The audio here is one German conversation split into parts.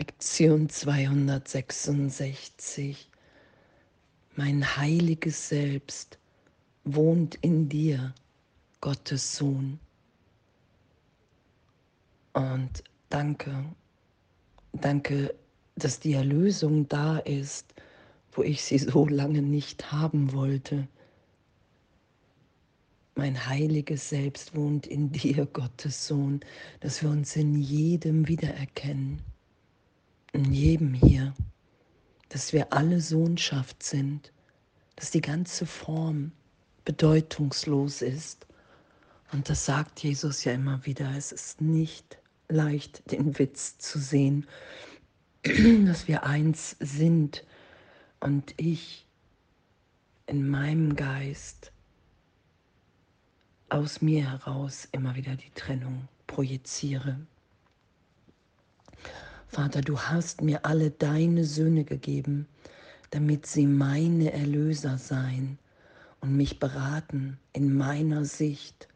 Lektion 266. Mein heiliges Selbst wohnt in dir, Gottes Sohn. Und danke, danke, dass die Erlösung da ist, wo ich sie so lange nicht haben wollte. Mein heiliges Selbst wohnt in dir, Gottes Sohn, dass wir uns in jedem wiedererkennen in jedem hier, dass wir alle Sohnschaft sind, dass die ganze Form bedeutungslos ist. Und das sagt Jesus ja immer wieder. Es ist nicht leicht, den Witz zu sehen, dass wir eins sind und ich in meinem Geist aus mir heraus immer wieder die Trennung projiziere. Vater, du hast mir alle deine Söhne gegeben, damit sie meine Erlöser seien und mich beraten in meiner Sicht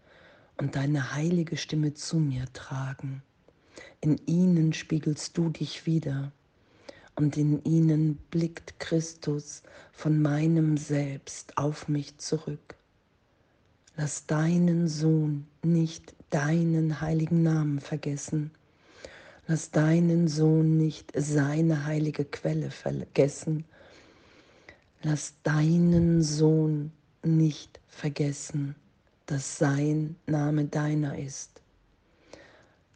und deine heilige Stimme zu mir tragen. In ihnen spiegelst du dich wieder und in ihnen blickt Christus von meinem Selbst auf mich zurück. Lass deinen Sohn nicht deinen heiligen Namen vergessen Lass deinen Sohn nicht seine heilige Quelle vergessen. Lass deinen Sohn nicht vergessen, dass sein Name deiner ist.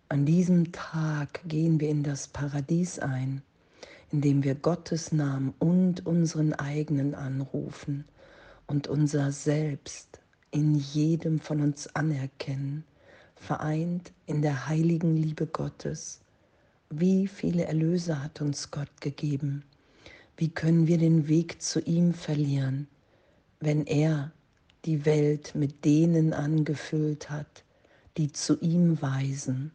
An diesem Tag gehen wir in das Paradies ein, indem wir Gottes Namen und unseren eigenen anrufen und unser Selbst in jedem von uns anerkennen, vereint in der heiligen Liebe Gottes wie viele Erlöser hat uns Gott gegeben? Wie können wir den Weg zu ihm verlieren, wenn er die Welt mit denen angefüllt hat, die zu ihm weisen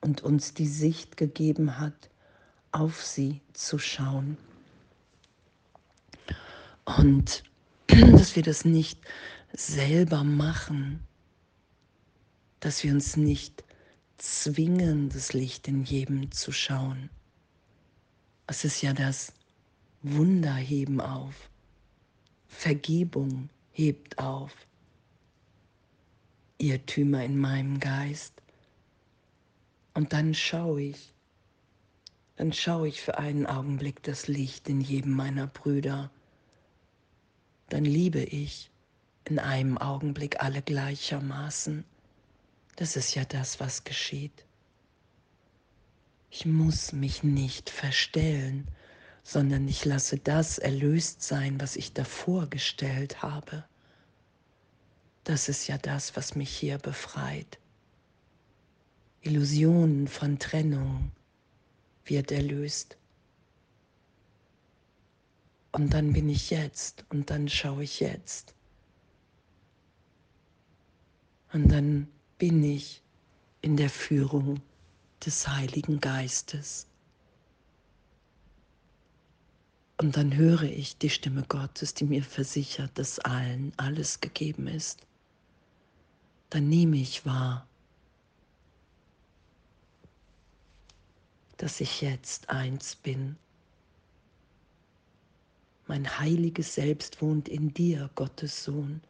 und uns die Sicht gegeben hat, auf sie zu schauen. Und dass wir das nicht selber machen, dass wir uns nicht zwingen, das Licht in jedem zu schauen. Es ist ja das Wunderheben auf. Vergebung hebt auf. Irrtümer in meinem Geist. Und dann schaue ich, dann schaue ich für einen Augenblick das Licht in jedem meiner Brüder. Dann liebe ich in einem Augenblick alle gleichermaßen. Das ist ja das, was geschieht. Ich muss mich nicht verstellen, sondern ich lasse das erlöst sein, was ich davor gestellt habe. Das ist ja das, was mich hier befreit. Illusionen von Trennung wird erlöst. Und dann bin ich jetzt und dann schaue ich jetzt. Und dann bin ich in der Führung des Heiligen Geistes. Und dann höre ich die Stimme Gottes, die mir versichert, dass allen alles gegeben ist. Dann nehme ich wahr, dass ich jetzt eins bin. Mein heiliges Selbst wohnt in dir, Gottes Sohn.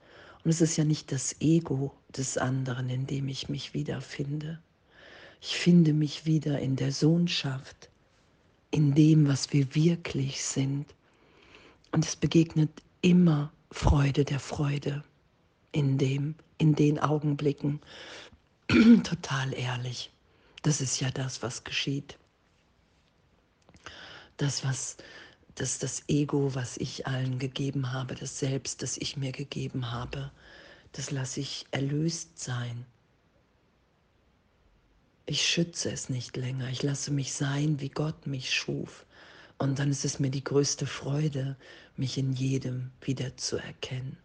Und es ist ja nicht das Ego des anderen, in dem ich mich wiederfinde. Ich finde mich wieder in der Sohnschaft, in dem, was wir wirklich sind. Und es begegnet immer Freude der Freude in dem, in den Augenblicken. Total ehrlich. Das ist ja das, was geschieht. Das, was dass das Ego, was ich allen gegeben habe, das Selbst, das ich mir gegeben habe, das lasse ich erlöst sein. Ich schütze es nicht länger, ich lasse mich sein, wie Gott mich schuf. Und dann ist es mir die größte Freude, mich in jedem wieder zu erkennen,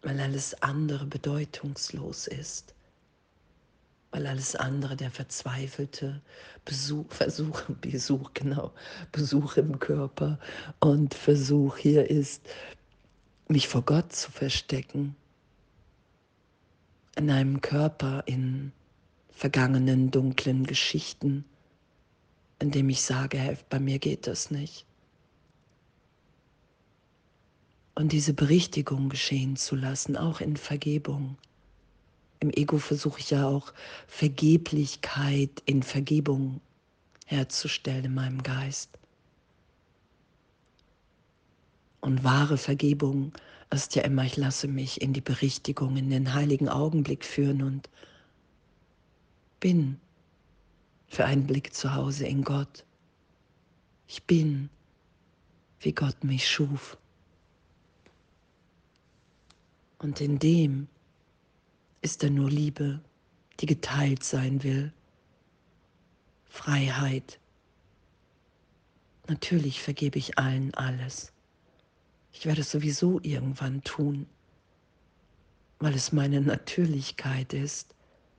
weil alles andere bedeutungslos ist weil alles andere, der verzweifelte Besuch, Versuch, Besuch, genau, Besuch im Körper und Versuch hier ist, mich vor Gott zu verstecken, in einem Körper, in vergangenen dunklen Geschichten, indem ich sage, hey, bei mir geht das nicht. Und diese Berichtigung geschehen zu lassen, auch in Vergebung. Im Ego versuche ich ja auch Vergeblichkeit in Vergebung herzustellen in meinem Geist. Und wahre Vergebung ist ja immer, ich lasse mich in die Berichtigung, in den heiligen Augenblick führen und bin für einen Blick zu Hause in Gott. Ich bin, wie Gott mich schuf. Und in dem ist da nur Liebe, die geteilt sein will. Freiheit. Natürlich vergebe ich allen alles. Ich werde es sowieso irgendwann tun, weil es meine Natürlichkeit ist,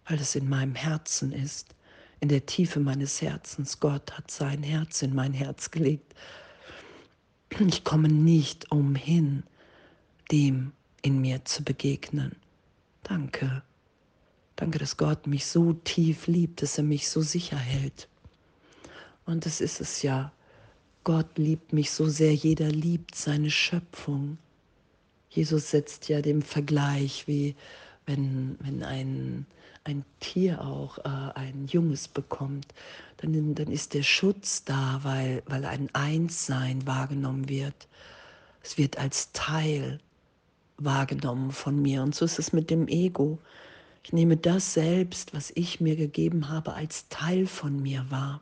weil es in meinem Herzen ist, in der Tiefe meines Herzens. Gott hat sein Herz in mein Herz gelegt. Ich komme nicht umhin, dem in mir zu begegnen. Danke. Danke, dass Gott mich so tief liebt, dass er mich so sicher hält. Und das ist es ja, Gott liebt mich so sehr, jeder liebt seine Schöpfung. Jesus setzt ja den Vergleich, wie wenn, wenn ein, ein Tier auch äh, ein Junges bekommt, dann, dann ist der Schutz da, weil, weil ein Einssein wahrgenommen wird. Es wird als Teil wahrgenommen von mir. Und so ist es mit dem Ego. Ich nehme das selbst, was ich mir gegeben habe, als Teil von mir wahr.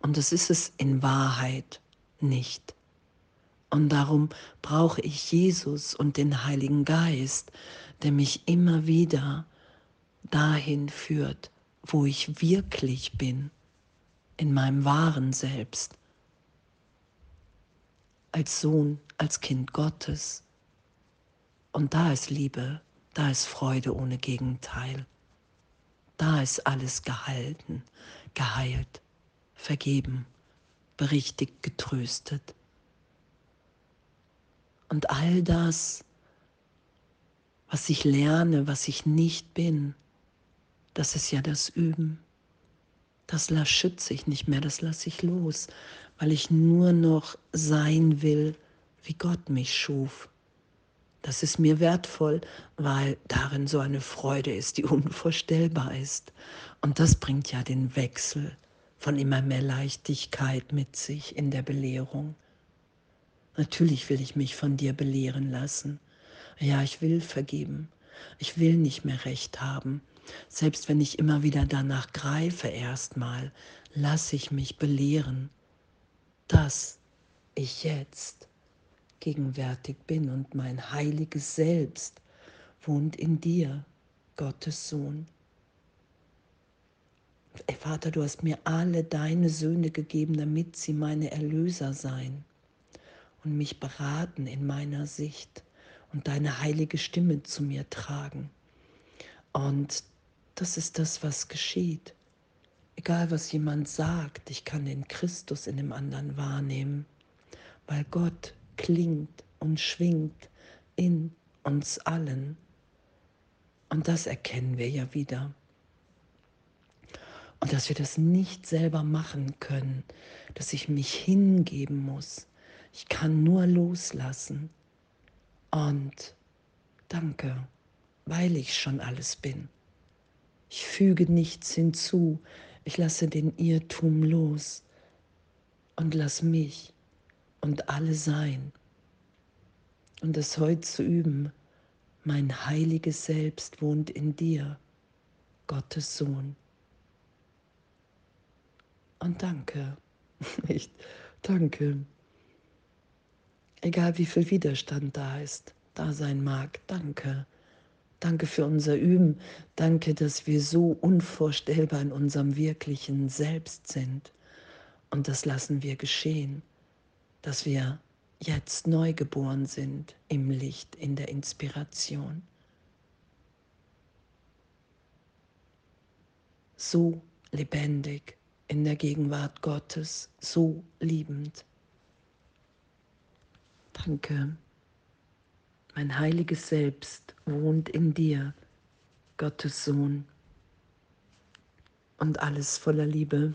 Und das ist es in Wahrheit nicht. Und darum brauche ich Jesus und den Heiligen Geist, der mich immer wieder dahin führt, wo ich wirklich bin, in meinem wahren Selbst, als Sohn, als Kind Gottes. Und da ist Liebe, da ist Freude ohne Gegenteil. Da ist alles gehalten, geheilt vergeben, berichtigt, getröstet. Und all das, was ich lerne, was ich nicht bin, das ist ja das Üben. Das schütze ich nicht mehr, das lasse ich los, weil ich nur noch sein will, wie Gott mich schuf. Das ist mir wertvoll, weil darin so eine Freude ist, die unvorstellbar ist. Und das bringt ja den Wechsel von immer mehr Leichtigkeit mit sich in der Belehrung. Natürlich will ich mich von dir belehren lassen. Ja, ich will vergeben. Ich will nicht mehr recht haben. Selbst wenn ich immer wieder danach greife erstmal, lasse ich mich belehren, dass ich jetzt gegenwärtig bin und mein heiliges Selbst wohnt in dir, Gottes Sohn. Ey Vater, du hast mir alle deine Söhne gegeben, damit sie meine Erlöser seien und mich beraten in meiner Sicht und deine heilige Stimme zu mir tragen. Und das ist das, was geschieht. Egal, was jemand sagt, ich kann den Christus in dem anderen wahrnehmen, weil Gott klingt und schwingt in uns allen. Und das erkennen wir ja wieder. Und dass wir das nicht selber machen können, dass ich mich hingeben muss. Ich kann nur loslassen. Und danke, weil ich schon alles bin. Ich füge nichts hinzu. Ich lasse den Irrtum los und lass mich und alle sein. Und das heute zu üben, mein heiliges Selbst wohnt in dir, Gottes Sohn. Und danke. Echt, danke. Egal wie viel Widerstand da ist, da sein mag, danke. Danke für unser Üben. Danke, dass wir so unvorstellbar in unserem wirklichen Selbst sind. Und das lassen wir geschehen, dass wir jetzt neu geboren sind im Licht, in der Inspiration. So lebendig der Gegenwart Gottes so liebend. Danke. Mein heiliges Selbst wohnt in dir, Gottes Sohn, und alles voller Liebe.